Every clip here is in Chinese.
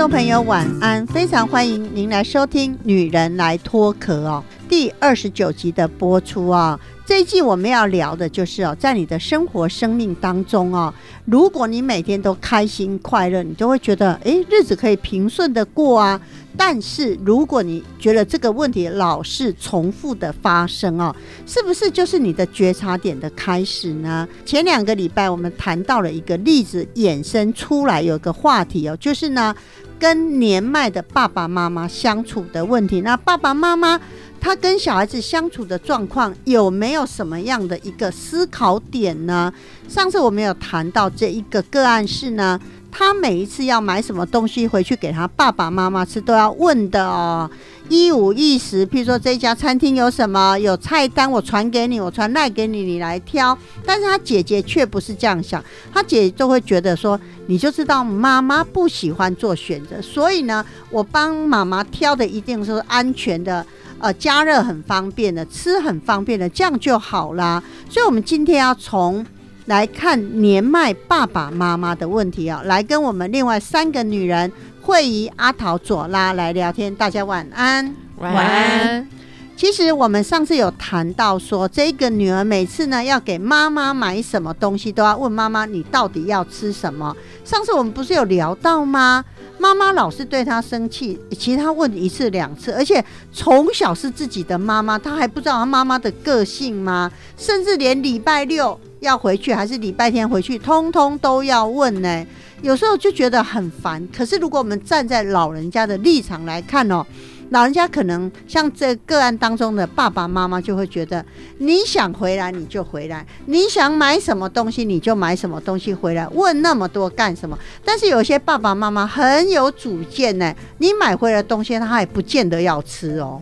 众朋友晚安，非常欢迎您来收听《女人来脱壳》哦，第二十九集的播出啊、这一季我们要聊的就是哦，在你的生活生命当中哦，如果你每天都开心快乐，你就会觉得诶，日子可以平顺的过啊。但是如果你觉得这个问题老是重复的发生哦，是不是就是你的觉察点的开始呢？前两个礼拜我们谈到了一个例子，衍生出来有个话题哦，就是呢。跟年迈的爸爸妈妈相处的问题，那爸爸妈妈他跟小孩子相处的状况有没有什么样的一个思考点呢？上次我们有谈到这一个个案是呢，他每一次要买什么东西回去给他爸爸妈妈吃，都要问的哦，一五一十。譬如说这家餐厅有什么，有菜单我传给你，我传赖给你，你来挑。但是他姐姐却不是这样想，他姐姐就会觉得说，你就知道妈妈不喜欢做选择，所以呢，我帮妈妈挑的一定是安全的。呃，加热很方便的，吃很方便的，这样就好啦。所以，我们今天要从来看年迈爸爸妈妈的问题啊，来跟我们另外三个女人惠仪、阿桃、左拉来聊天。大家晚安。晚安。其实我们上次有谈到说，这个女儿每次呢要给妈妈买什么东西，都要问妈妈你到底要吃什么。上次我们不是有聊到吗？妈妈老是对她生气，其实她问一次两次，而且从小是自己的妈妈，她还不知道她妈妈的个性吗？甚至连礼拜六要回去还是礼拜天回去，通通都要问呢。有时候就觉得很烦。可是如果我们站在老人家的立场来看哦，老人家可能像这个案当中的爸爸妈妈就会觉得，你想回来你就回来，你想买什么东西你就买什么东西回来，问那么多干什么？但是有些爸爸妈妈很有主见呢，你买回来东西他也不见得要吃哦。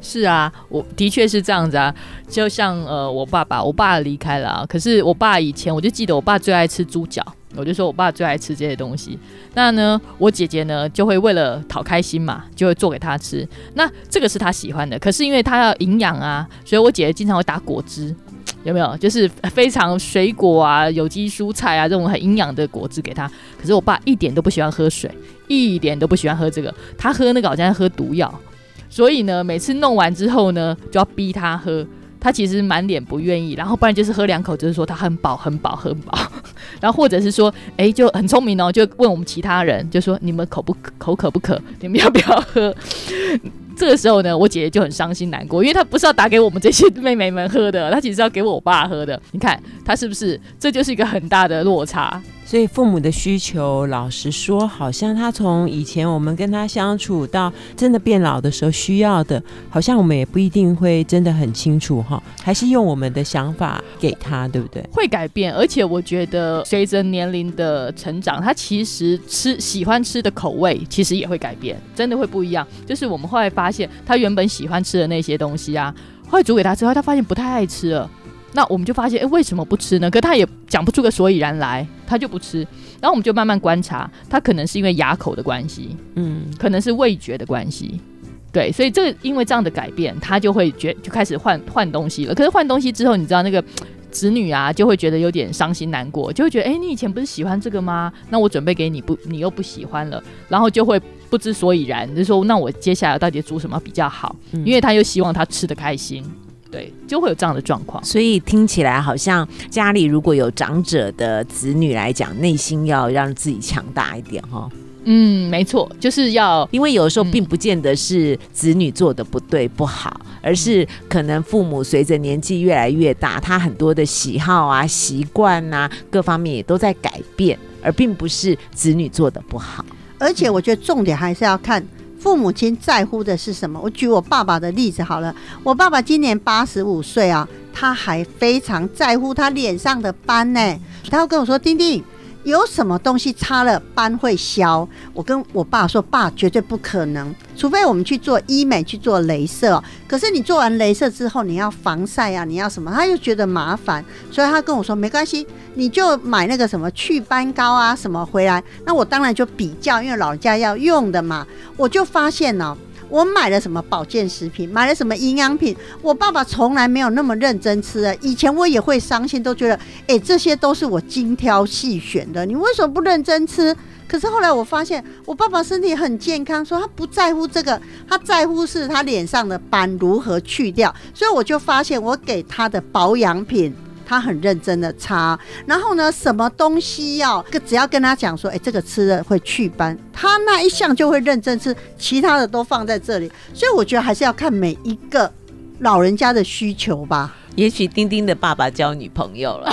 是啊，我的确是这样子啊。就像呃，我爸爸，我爸离开了啊，可是我爸以前我就记得我爸最爱吃猪脚，我就说我爸最爱吃这些东西。那呢，我姐姐呢就会为了讨开心嘛，就会做给他吃。那这个是他喜欢的，可是因为他要营养啊，所以我姐姐经常会打果汁，有没有？就是非常水果啊、有机蔬菜啊这种很营养的果汁给他。可是我爸一点都不喜欢喝水，一点都不喜欢喝这个，他喝那个好像喝毒药。所以呢，每次弄完之后呢，就要逼他喝。他其实满脸不愿意，然后不然就是喝两口，就是说他很饱、很饱、很饱。然后或者是说，哎，就很聪明哦，就问我们其他人，就说你们口不口渴不渴？你们要不要喝？这个时候呢，我姐姐就很伤心难过，因为她不是要打给我们这些妹妹们喝的，她其实是要给我爸喝的。你看，她是不是？这就是一个很大的落差。所以父母的需求，老实说，好像他从以前我们跟他相处到真的变老的时候需要的，好像我们也不一定会真的很清楚哈，还是用我们的想法给他，对不对？会改变，而且我觉得随着年龄的成长，他其实吃喜欢吃的口味其实也会改变，真的会不一样。就是我们后来发现，他原本喜欢吃的那些东西啊，后来煮给他之后，他发现不太爱吃了。那我们就发现，哎，为什么不吃呢？可他也讲不出个所以然来，他就不吃。然后我们就慢慢观察，他可能是因为牙口的关系，嗯，可能是味觉的关系，对，所以这个因为这样的改变，他就会觉就开始换换东西了。可是换东西之后，你知道那个子女啊，就会觉得有点伤心难过，就会觉得，哎，你以前不是喜欢这个吗？那我准备给你不，你又不喜欢了，然后就会不知所以然，就说那我接下来到底煮什么比较好？因为他又希望他吃的开心。对，就会有这样的状况。所以听起来好像家里如果有长者的子女来讲，内心要让自己强大一点哈。嗯，没错，就是要，因为有的时候并不见得是子女做的不对不好，而是可能父母随着年纪越来越大，他很多的喜好啊、习惯啊各方面也都在改变，而并不是子女做的不好。而且我觉得重点还是要看父母亲在乎的是什么。我举我爸爸的例子好了，我爸爸今年八十五岁啊，他还非常在乎他脸上的斑呢。他会跟我说：“丁丁，有什么东西擦了斑会消？我跟我爸说，爸绝对不可能，除非我们去做医美去做镭射。可是你做完镭射之后，你要防晒啊，你要什么？他又觉得麻烦，所以他跟我说没关系，你就买那个什么祛斑膏啊什么回来。那我当然就比较，因为老人家要用的嘛，我就发现呢、我买了什么保健食品，买了什么营养品，我爸爸从来没有那么认真吃的。以前我也会伤心，都觉得，哎、这些都是我精挑细选的，你为什么不认真吃？可是后来我发现，我爸爸身体很健康，说他不在乎这个，他在乎是他脸上的斑如何去掉。所以我就发现，我给他的保养品。他很认真的擦，然后呢，什么东西要，只要跟他讲说，哎、这个吃了会祛斑，他那一项就会认真吃，其他的都放在这里。所以我觉得还是要看每一个老人家的需求吧。也许丁丁的爸爸交女朋友了，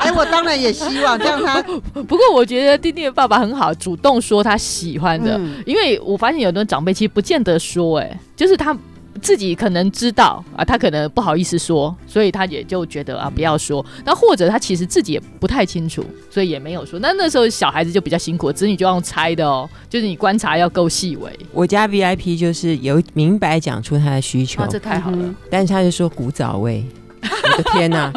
哎，我当然也希望这样他，不过我觉得丁丁的爸爸很好，主动说他喜欢的，嗯因为我发现有的长辈其实不见得说、哎，就是他自己可能知道啊，他可能不好意思说，所以他也就觉得啊不要说。那或者他其实自己也不太清楚，所以也没有说。那那时候小孩子就比较辛苦，子女就要用猜的哦，就是你观察要够细微。我家 VIP 就是有明白讲出他的需求，啊，这太好了。嗯但是他就说古早味。我的天哪、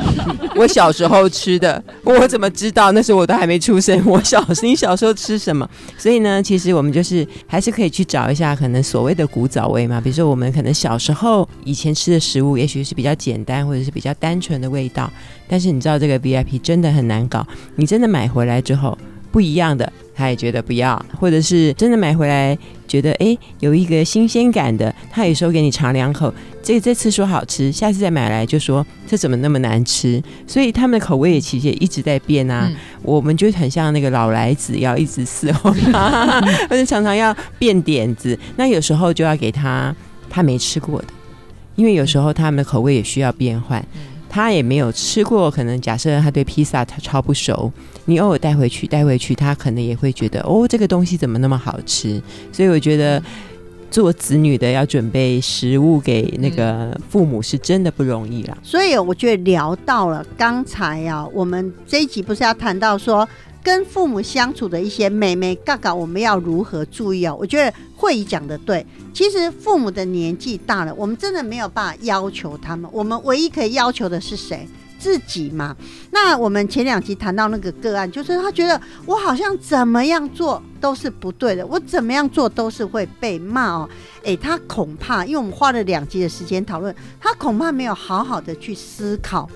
我小时候吃的，我怎么知道？那时候我都还没出生。我小你小时候吃什么？所以呢，其实我们就是还是可以去找一下，可能所谓的古早味嘛。比如说，我们可能小时候以前吃的食物，也许是比较简单或者是比较单纯的味道。但是你知道这个 VIP 真的很难搞，你真的买回来之后不一样的，他也觉得不要，或者是真的买回来觉得诶有一个新鲜感的，他有时候给你尝两口，这这次说好吃，下次再买来就说这怎么那么难吃，所以他们的口味也其实也一直在变啊。嗯。我们就很像那个老来子，要一直伺候他，而且常常要变点子。那有时候就要给他他没吃过的，因为有时候他们的口味也需要变换。他也没有吃过，可能假设他对披萨他超不熟，你偶尔带回去带回去，他可能也会觉得哦，这个东西怎么那么好吃？所以我觉得做子女的要准备食物给那个父母是真的不容易啦。所以我觉得聊到了刚才啊，我们这一集不是要谈到说跟父母相处的一些美眉嘎嘎，我们要如何注意哦？我觉得慧仪讲的对，其实父母的年纪大了，我们真的没有办法要求他们，我们唯一可以要求的是谁？自己嘛。那我们前两集谈到那个个案，就是他觉得我好像怎么样做都是不对的，我怎么样做都是会被骂哦。诶，他恐怕，因为我们花了两集的时间讨论，他恐怕没有好好的去思考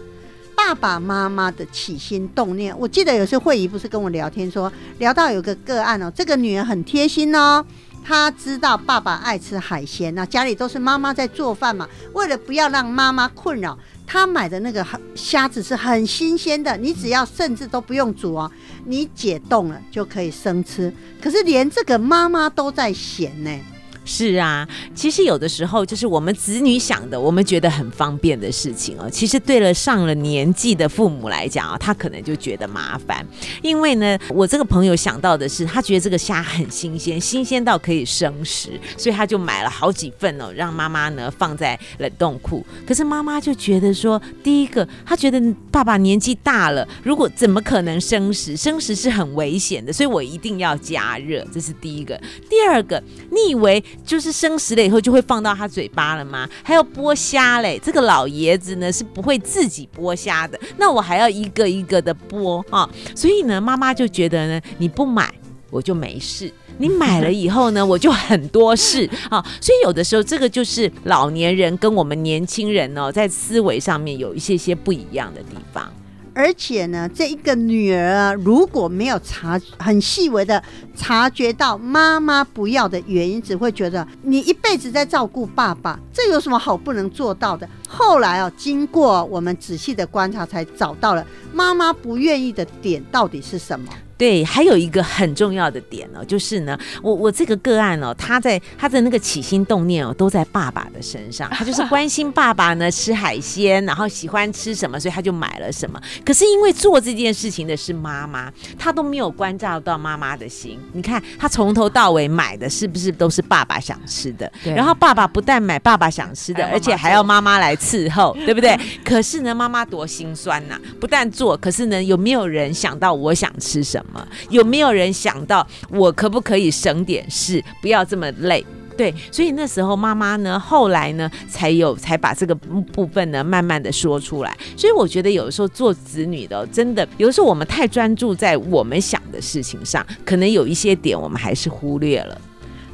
爸爸妈妈的起心动念。我记得有次慧仪不是跟我聊天说，聊到有个个案哦，这个女人很贴心哦。她知道爸爸爱吃海鲜，那家里都是妈妈在做饭嘛。为了不要让妈妈困扰，她买的那个虾子是很新鲜的，你只要甚至都不用煮哦，你解冻了就可以生吃。可是连这个妈妈都在嫌呢。是啊，其实有的时候就是我们子女想的，我们觉得很方便的事情哦，其实对了上了年纪的父母来讲啊，他可能就觉得麻烦。因为呢，我这个朋友想到的是，他觉得这个虾很新鲜，新鲜到可以生食，所以他就买了好几份哦，让妈妈呢放在冷冻库。可是妈妈就觉得说，第一个，他觉得爸爸年纪大了，如果怎么可能生食？生食是很危险的，所以我一定要加热，这是第一个。第二个，你以为就是生食了以后就会放到他嘴巴了吗？还要剥虾嘞，这个老爷子呢是不会自己剥虾的，那我还要一个一个的剥啊，所以呢，妈妈就觉得呢，你不买我就没事。你买了以后呢，我就很多事啊，所以有的时候这个就是老年人跟我们年轻人哦，在思维上面有一些些不一样的地方。而且呢，这一个女儿啊，如果没有察很细微的察觉到妈妈不要的原因，只会觉得你一辈子在照顾爸爸，这有什么好不能做到的？后来啊，经过我们仔细的观察，才找到了妈妈不愿意的点到底是什么。对，还有一个很重要的点哦，就是呢，我我这个个案哦，他在他的那个起心动念哦，都在爸爸的身上，他就是关心爸爸呢吃海鲜，然后喜欢吃什么，所以他就买了什么。可是因为做这件事情的是妈妈，他都没有关照到妈妈的心。你看他从头到尾买的是不是都是爸爸想吃的？对然后爸爸不但买爸爸想吃的，而且还要妈妈来伺候，对不对？可是呢，妈妈多心酸呐、不但做，可是呢，有没有人想到我想吃什么？有没有人想到我可不可以省点事，不要这么累？对，所以那时候妈妈呢，后来呢，才有才把这个部分呢，慢慢的说出来。所以我觉得有的时候做子女的，真的有的时候我们太专注在我们想的事情上，可能有一些点我们还是忽略了。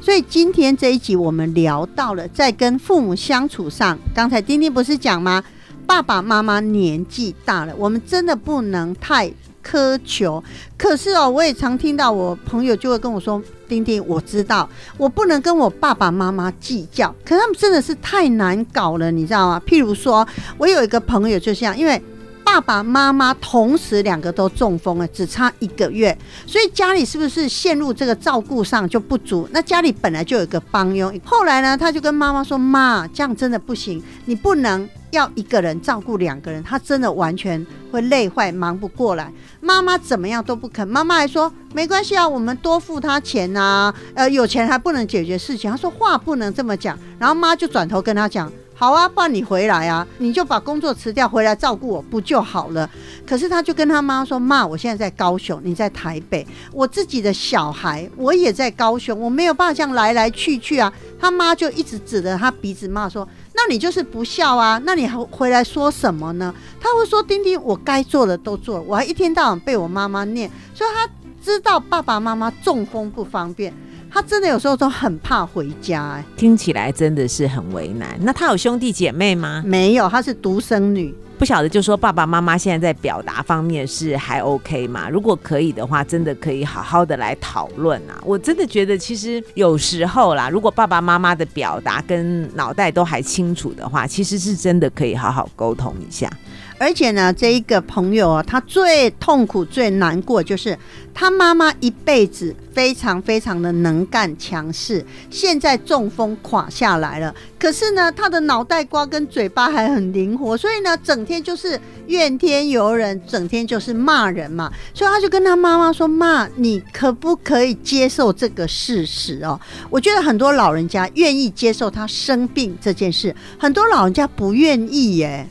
所以今天这一集我们聊到了在跟父母相处上，刚才丁丁不是讲吗？爸爸妈妈年纪大了，我们真的不能太苛求。可是哦，我也常听到我朋友就会跟我说：“丁丁，我知道我不能跟我爸爸妈妈计较，可他们真的是太难搞了，你知道吗？譬如说，我有一个朋友就这样，因为。爸爸妈妈同时两个都中风了，只差一个月，所以家里是不是陷入这个照顾上就不足？那家里本来就有一个帮佣，后来呢，他就跟妈妈说：“妈，这样真的不行，你不能要一个人照顾两个人，他真的完全会累坏，忙不过来。”妈妈怎么样都不肯，妈妈还说：“没关系啊，我们多付他钱呐、呃，有钱还不能解决事情。”他说话不能这么讲，然后妈就转头跟他讲。好啊，不然你回来啊，你就把工作辞掉，回来照顾我不就好了？可是他就跟他妈说：“妈，我现在在高雄，你在台北，我自己的小孩我也在高雄，我没有办法这样来来去去啊。”他妈就一直指着他鼻子骂说：“那你就是不孝啊！那你还回来说什么呢？”他会说：“丁丁，我该做的都做了，我还一天到晚被我妈妈念，所以他知道爸爸妈妈中风不方便，他真的有时候都很怕回家、哎，听起来真的是很为难。那他有兄弟姐妹吗？没有，他是独生女。”不晓得，就说爸爸妈妈现在在表达方面是还 OK 吗？如果可以的话，真的可以好好的来讨论啊！我真的觉得，其实有时候啦，如果爸爸妈妈的表达跟脑袋都还清楚的话，其实是真的可以好好沟通一下。而且呢，这一个朋友啊，他最痛苦、最难过，就是他妈妈一辈子非常非常的能干强势，现在中风垮下来了。可是呢，他的脑袋瓜跟嘴巴还很灵活，所以呢，整天就是怨天尤人，整天就是骂人嘛。所以他就跟他妈妈说：“妈，你可不可以接受这个事实哦？”我觉得很多老人家愿意接受他生病这件事，很多老人家不愿意耶。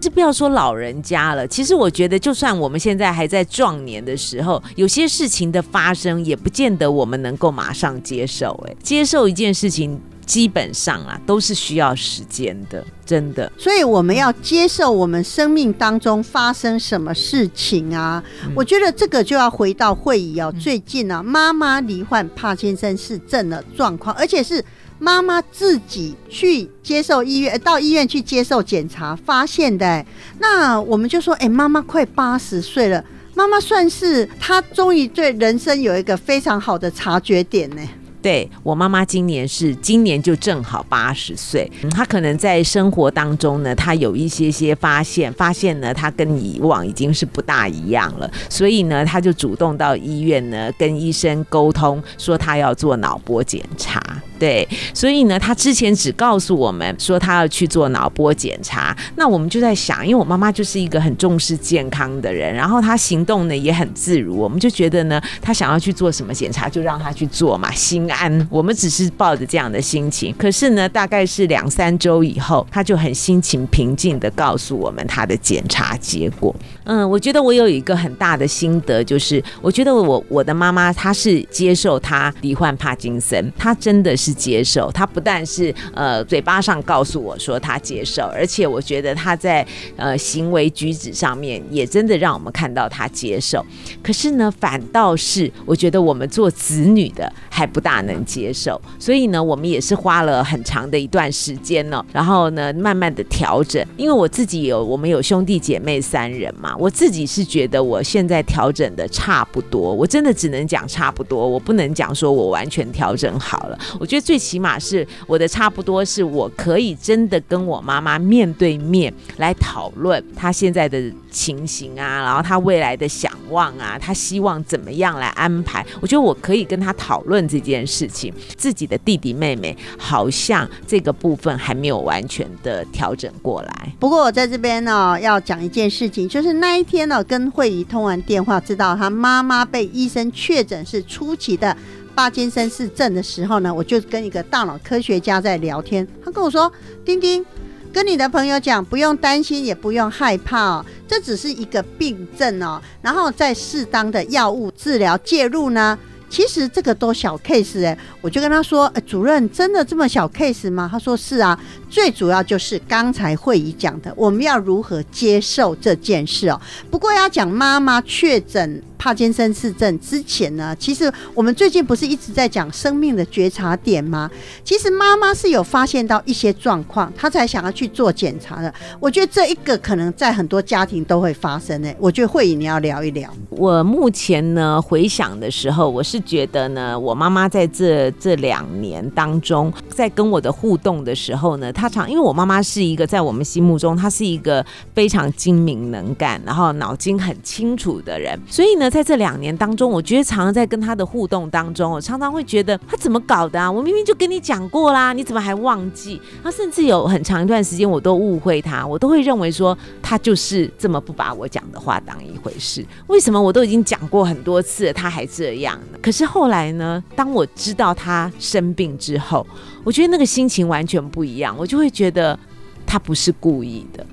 这不要说老人家了，其实我觉得，就算我们现在还在壮年的时候，有些事情的发生，也不见得我们能够马上接受。哎，接受一件事情，基本上啊，都是需要时间的，真的。所以我们要接受我们生命当中发生什么事情啊？我觉得这个就要回到会议哦。最近啊，妈妈罹患帕金森氏症的状况，而且是妈妈自己去接受医院，呃到医院去接受检查发现的、哎那我们就说，哎、妈妈快八十岁了。妈妈算是她终于对人生有一个非常好的察觉点呢、对我妈妈今年是今年就正好八十岁，她可能在生活当中呢，她有一些些发现，发现呢，她跟以往已经是不大一样了，所以呢，她就主动到医院呢跟医生沟通，说她要做脑波检查。对，所以呢，她之前只告诉我们说她要去做脑波检查，那我们就在想，因为我妈妈就是一个很重视健康的人，然后她行动呢也很自如，我们就觉得呢，她想要去做什么检查就让她去做嘛，心安。我们只是抱着这样的心情，可是呢，大概是两三周以后，他就很心情平静的告诉我们他的检查结果。嗯，我觉得我有一个很大的心得，就是我觉得我我的妈妈她是接受她罹患帕金森，她真的是接受，她不但是呃嘴巴上告诉我说她接受，而且我觉得她在呃行为举止上面也真的让我们看到她接受。可是呢，反倒是我觉得我们做子女的还不大能接受，所以呢，我们也是花了很长的一段时间呢，然后呢，慢慢的调整。因为我自己有我们有兄弟姐妹三人嘛，我自己是觉得我现在调整的差不多，我真的只能讲差不多，我不能讲说我完全调整好了。我觉得最起码是我的差不多是我可以真的跟我妈妈面对面来讨论她现在的情形啊，然后她未来的想望啊，她希望怎么样来安排。我觉得我可以跟她讨论这件事事情。自己的弟弟妹妹好像这个部分还没有完全的调整过来。不过我在这边呢，要讲一件事情，就是那一天呢，跟慧仪通完电话，知道她妈妈被医生确诊是初期的帕金森氏症的时候呢，我就跟一个大脑科学家在聊天，他跟我说：“丁丁，跟你的朋友讲，不用担心，也不用害怕哦，这只是一个病症哦，然后在适当的药物治疗介入呢。”其实这个都小 case 哎，我就跟他说，主任真的这么小 case 吗？他说是啊，最主要就是刚才会议讲的，我们要如何接受这件事哦。不过要讲妈妈确诊。帕金森氏症之前呢，其实我们最近不是一直在讲生命的觉察点吗？其实妈妈是有发现到一些状况，她才想要去做检查的。我觉得这一个可能在很多家庭都会发生诶。我觉得会议你要聊一聊。我目前呢回想的时候，我是觉得呢，我妈妈在这这两年当中，在跟我的互动的时候呢，她他常因为我妈妈是一个在我们心目中，她是一个非常精明能干，然后脑筋很清楚的人，所以呢。在这两年当中，我觉得常常在跟他的互动当中，我常常会觉得他怎么搞的啊？我明明就跟你讲过啦，你怎么还忘记？她甚至有很长一段时间，我都误会他，我都会认为说他就是这么不把我讲的话当一回事。为什么我都已经讲过很多次，他还这样呢？可是后来呢，当我知道他生病之后，我觉得那个心情完全不一样，我就会觉得他不是故意的。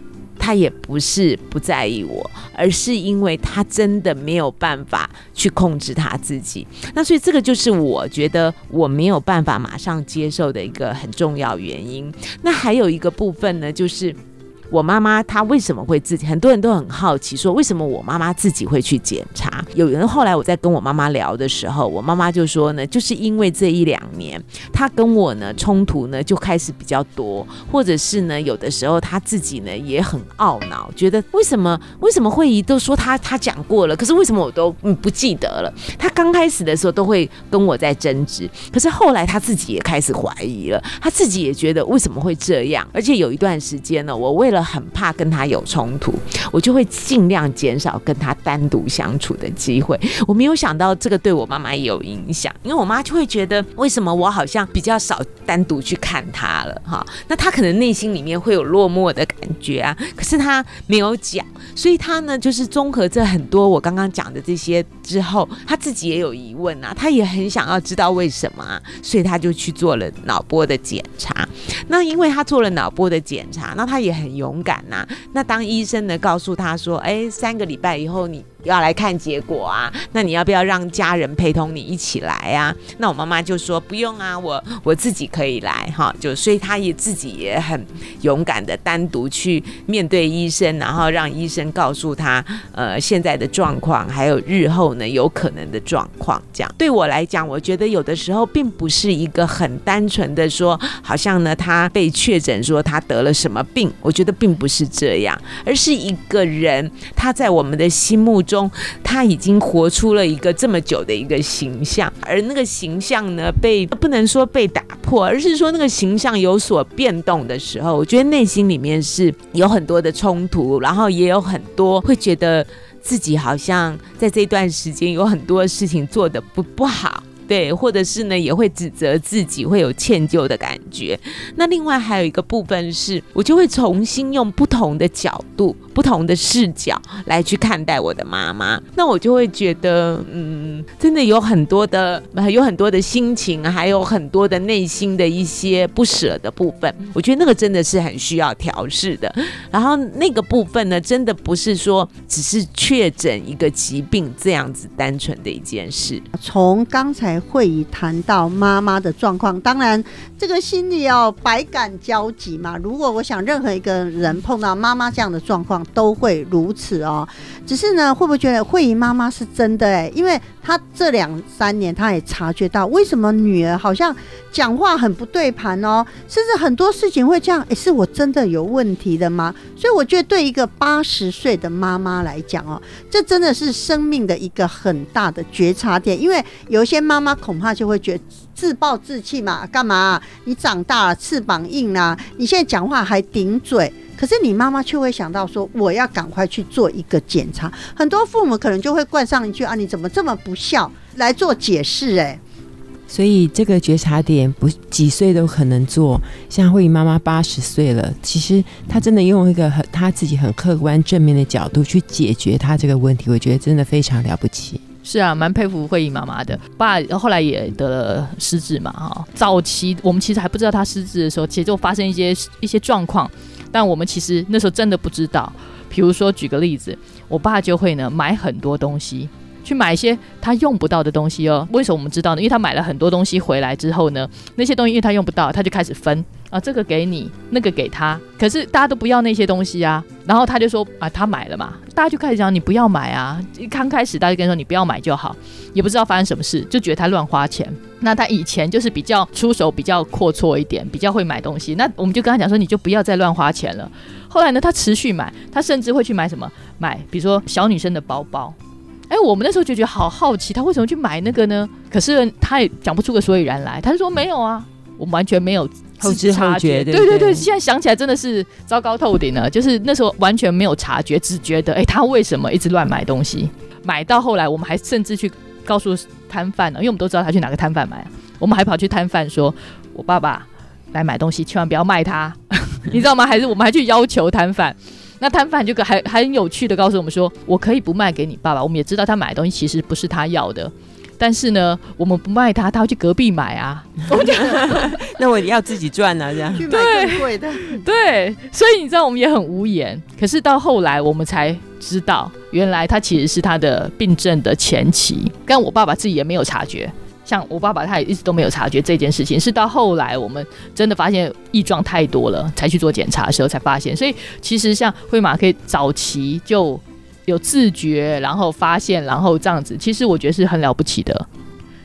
他也不是不在意我，而是因为他真的没有办法去控制他自己。那所以这个就是我觉得我没有办法马上接受的一个很重要原因。那还有一个部分呢，就是。我妈妈她为什么会自己？很多人都很好奇，说为什么我妈妈自己会去检查？有人后来我在跟我妈妈聊的时候，我妈妈就说呢，就是因为这一两年，她跟我呢冲突呢就开始比较多，或者是呢有的时候她自己呢也很懊恼，觉得为什么为什么会议都说她她讲过了，可是为什么我都不记得了？她刚开始的时候都会跟我在争执，可是后来她自己也开始怀疑了，她自己也觉得为什么会这样？而且有一段时间呢，我为了很怕跟他有冲突，我就会尽量减少跟他单独相处的机会。我没有想到这个对我妈妈也有影响，因为我妈就会觉得为什么我好像比较少单独去看他了哈？那他可能内心里面会有落寞的感觉啊，可是他没有讲，所以他呢就是综合这很多我刚刚讲的这些之后，他自己也有疑问啊，他也很想要知道为什么啊，所以他就去做了脑波的检查。那因为他做了脑波的检查，那他也很有。勇敢呐！那当医生呢，告诉他说：“哎，三个礼拜以后你。”要来看结果啊？那你要不要让家人陪同你一起来啊？那我妈妈就说不用啊，我我自己可以来哈。就所以她也自己也很勇敢的单独去面对医生，然后让医生告诉他呃现在的状况，还有日后呢有可能的状况。这样对我来讲，我觉得有的时候并不是一个很单纯的说，好像呢他被确诊说他得了什么病，我觉得并不是这样，而是一个人他在我们的心目。中他已经活出了一个这么久的一个形象，而那个形象呢，被不能说被打破，而是说那个形象有所变动的时候，我觉得内心里面是有很多的冲突，然后也有很多会觉得自己好像在这段时间有很多事情做的不不好。对，或者是呢，也会指责自己，会有歉疚的感觉。那另外还有一个部分是，我就会重新用不同的角度、不同的视角来去看待我的妈妈。那我就会觉得，嗯，真的有很多的、有很多的心情，还有很多的内心的一些不舍的部分。我觉得那个真的是很需要调试的。然后那个部分呢，真的不是说只是确诊一个疾病这样子单纯的一件事。从刚才。会议谈到妈妈的状况，当然这个心里要百感交集嘛。如果我想任何一个人碰到妈妈这样的状况，都会如此哦。只是呢，会不会觉得慧仪妈妈是真的？哎，因为她这两三年，她也察觉到为什么女儿好像讲话很不对盘哦，甚至很多事情会这样。哎，是我真的有问题的吗？所以我觉得，对一个八十岁的妈妈来讲哦，这真的是生命的一个很大的觉察点。因为有一些妈妈。恐怕就会觉自暴自弃嘛，干嘛？你长大了，翅膀硬啦、你现在讲话还顶嘴。可是你妈妈却会想到说，我要赶快去做一个检查。很多父母可能就会冠上一句啊，你怎么这么不孝来做解释、哎，所以这个觉察点不几岁都可能做。像慧颖妈妈八十岁了，其实她真的用一个很她自己很客观正面的角度去解决她这个问题，我觉得真的非常了不起。是啊，蛮佩服慧颖妈妈的。爸后来也得了失智嘛，哈。早期我们其实还不知道他失智的时候，其实就发生一些一些状况，但我们其实那时候真的不知道。比如说举个例子，我爸就会呢买很多东西，去买一些他用不到的东西哦。为什么我们知道呢？因为他买了很多东西回来之后呢，那些东西因为他用不到，他就开始分啊，这个给你，那个给他。可是大家都不要那些东西啊，然后他就说啊，他买了嘛，大家就开始讲你不要买啊。刚开始大家跟说你不要买就好，也不知道发生什么事，就觉得他乱花钱。那他以前就是比较出手比较阔绰一点，比较会买东西。那我们就跟他讲说，你就不要再乱花钱了。后来呢，他持续买，他甚至会去买什么？买比如说小女生的包包。哎，我们那时候就觉得好好奇，他为什么去买那个呢？可是他也讲不出个所以然来。他就说没有啊，我们完全没有后知后察觉对对对现在想起来真的是糟糕透顶了。就是那时候完全没有察觉，只觉得哎，他为什么一直乱买东西？买到后来，我们还甚至去告诉摊贩呢，因为我们都知道他去哪个摊贩买啊，我们还跑去摊贩说，我爸爸来买东西，千万不要卖他，你知道吗？还是我们还去要求摊贩。那摊贩就个还还很有趣的告诉我们说，我可以不卖给你爸爸，我们也知道他买的东西其实不是他要的，但是呢，我们不卖他，他会去隔壁买啊。那我要自己赚啊，这样。去买更贵的。对，所以你知道我们也很无言。可是到后来我们才知道，原来他其实是他的病症的前期，但我爸爸自己也没有察觉。像我爸爸，他也一直都没有察觉这件事情，是到后来我们真的发现异状太多了，才去做检查的时候才发现。所以其实像灰马可以早期就有自觉，然后发现，然后这样子，其实我觉得是很了不起的。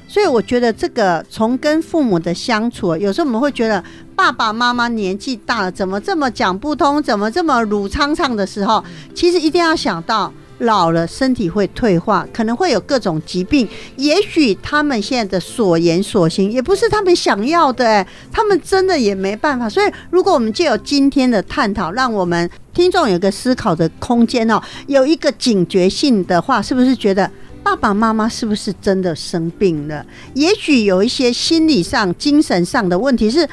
所以我觉得这个从跟父母的相处，有时候我们会觉得爸爸妈妈年纪大了，怎么这么讲不通，怎么这么鲁苍苍的时候，其实一定要想到。老了，身体会退化，可能会有各种疾病。也许他们现在的所言所行，也不是他们想要的，他们真的也没办法。所以，如果我们就有今天的探讨，让我们听众有个思考的空间哦，有一个警觉性的话，是不是觉得爸爸妈妈是不是真的生病了？也许有一些心理上、精神上的问题是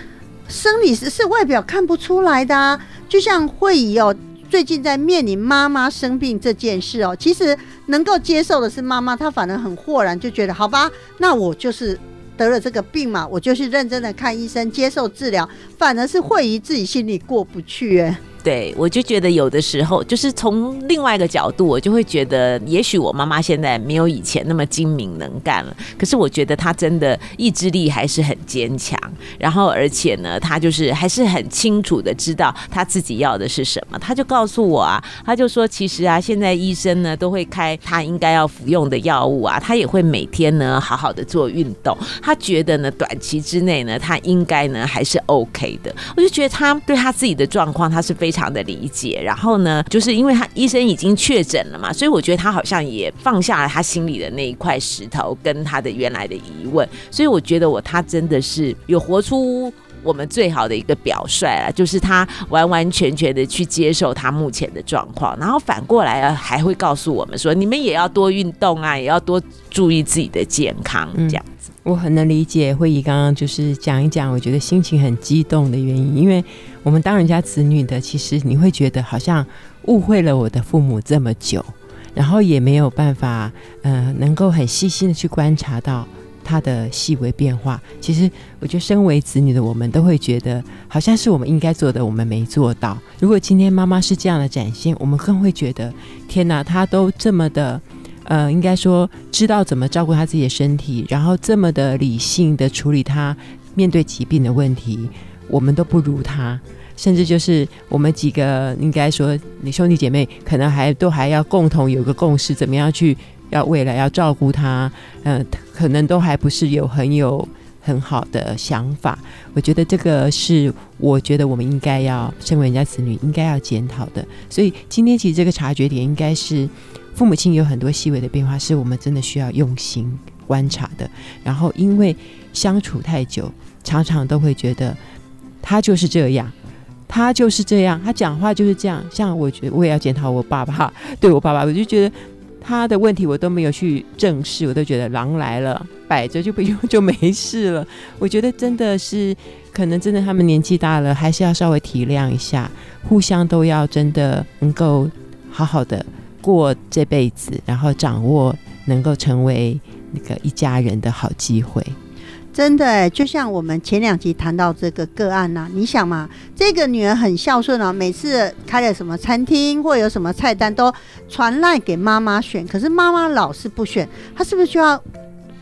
生理是是外表看不出来的啊，就像会议哦。最近在面临妈妈生病这件事哦，其实能够接受的是妈妈，她反而很豁然，就觉得好吧，那我就是得了这个病嘛，我就去认真的看医生，接受治疗，反而是慧仪自己心里过不去哎。对，我就觉得有的时候，就是从另外一个角度，我就会觉得，也许我妈妈现在没有以前那么精明能干了，可是我觉得她真的意志力还是很坚强，然后而且呢，她就是还是很清楚的知道她自己要的是什么。她就告诉我啊，她就说，其实啊，现在医生呢都会开她应该要服用的药物啊，她也会每天呢好好的做运动。她觉得呢，短期之内呢，她应该呢还是 OK 的。我就觉得他对他自己的状况，他是非常的理解。然后呢，就是因为他医生已经确诊了嘛，所以我觉得他好像也放下了他心里的那一块石头跟他的原来的疑问。所以我觉得我他真的是有活出。我们最好的一个表率啊，就是他完完全全的去接受他目前的状况，然后反过来啊，还会告诉我们说，你们也要多运动啊，也要多注意自己的健康，这样子。我很能理解慧仪刚刚就是讲一讲，我觉得心情很激动的原因，因为我们当人家子女的，其实你会觉得好像误会了我的父母这么久，然后也没有办法，呃，能够很细心的去观察到他的细微变化。其实我觉得，身为子女的我们都会觉得，好像是我们应该做的，我们没做到。如果今天妈妈是这样的展现，我们更会觉得，天哪，她都这么的。呃，应该说知道怎么照顾他自己的身体，然后这么的理性的处理他面对疾病的问题，我们都不如他，甚至就是我们几个应该说，你兄弟姐妹可能还都还要共同有个共识，怎么样去要未来要照顾他，呃，可能都还不是有很有很好的想法。我觉得这个是我觉得我们应该要身为人家子女应该要检讨的。所以今天其实这个察觉点应该是。父母亲有很多细微的变化，是我们真的需要用心观察的。然后因为相处太久，常常都会觉得他就是这样，他就是这样，他讲话就是这样。像我觉得我也要检讨我爸爸，对我爸爸，我就觉得他的问题我都没有去正视，我都觉得狼来了，摆着就不用就没事了。我觉得真的是。可能真的他们年纪大了，还是要稍微体谅一下，互相都要真的能够好好的过这辈子，然后掌握能够成为那个一家人的好机会。真的，就像我们前两集谈到这个个案呐，你想嘛，这个女儿很孝顺啊，每次开了什么餐厅或有什么菜单都传赖给妈妈选，可是妈妈老是不选，她是不是就要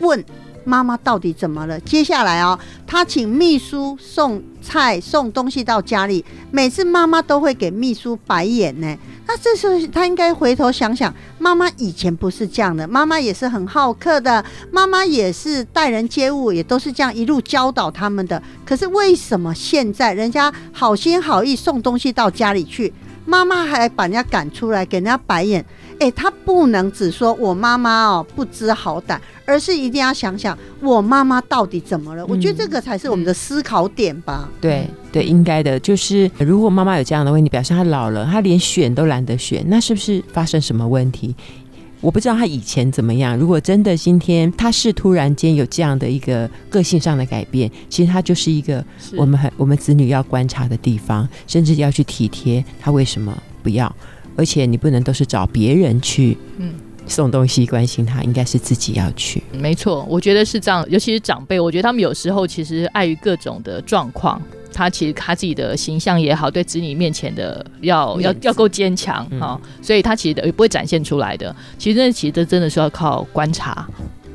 问？妈妈到底怎么了？接下来啊，他请秘书送菜送东西到家里，每次妈妈都会给秘书白眼呢。那这时候他应该回头想想，妈妈以前不是这样的，妈妈也是很好客的，妈妈也是待人接物也都是这样一路教导他们的。可是为什么现在人家好心好意送东西到家里去，妈妈还把人家赶出来给人家白眼？哎，他不能只说我妈妈哦不知好歹，而是一定要想想我妈妈到底怎么了。我觉得这个才是我们的思考点吧。对对，应该的。就是如果妈妈有这样的问题，表示她老了，她连选都懒得选，那是不是发生什么问题？我不知道她以前怎么样。如果真的今天她是突然间有这样的一个个性上的改变，其实她就是一个我们很我们子女要观察的地方，甚至要去体贴她为什么不要。而且你不能都是找别人去，嗯，送东西关心他，应该是自己要去。没错，我觉得是这样。尤其是长辈，我觉得他们有时候其实碍于各种的状况，他其实他自己的形象也好，对子女面前的要要要够坚强啊，所以他其实也不会展现出来的。其实那其实这真的是要靠观察。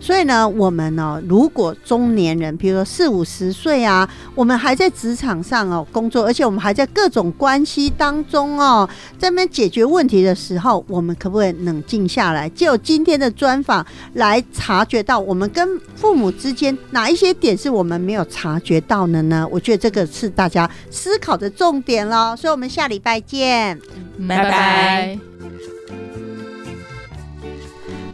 所以呢，我们呢，如果中年人，比如说四五十岁啊，我们还在职场上哦工作，而且我们还在各种关系当中哦，在那边解决问题的时候，我们可不可以冷静下来，就今天的专访来察觉到我们跟父母之间哪一些点是我们没有察觉到的呢？我觉得这个是大家思考的重点喽。所以，我们下礼拜见，拜拜。